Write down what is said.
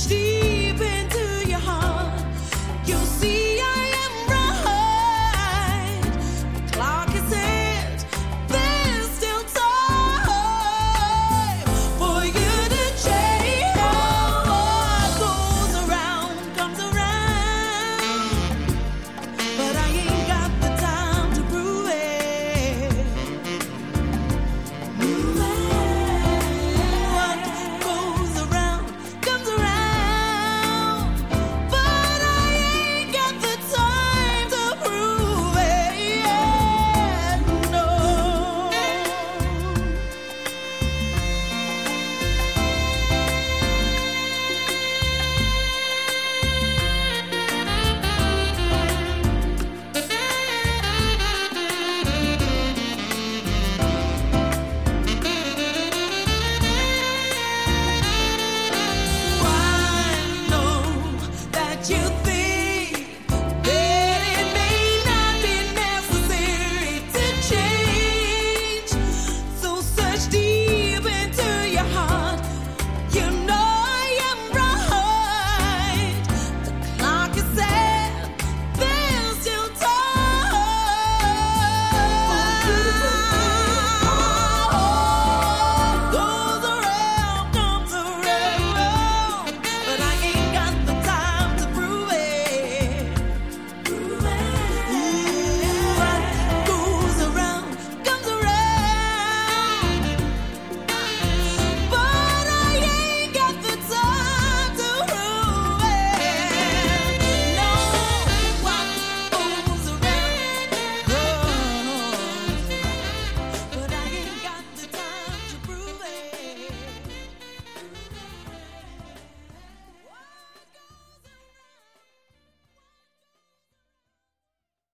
HD.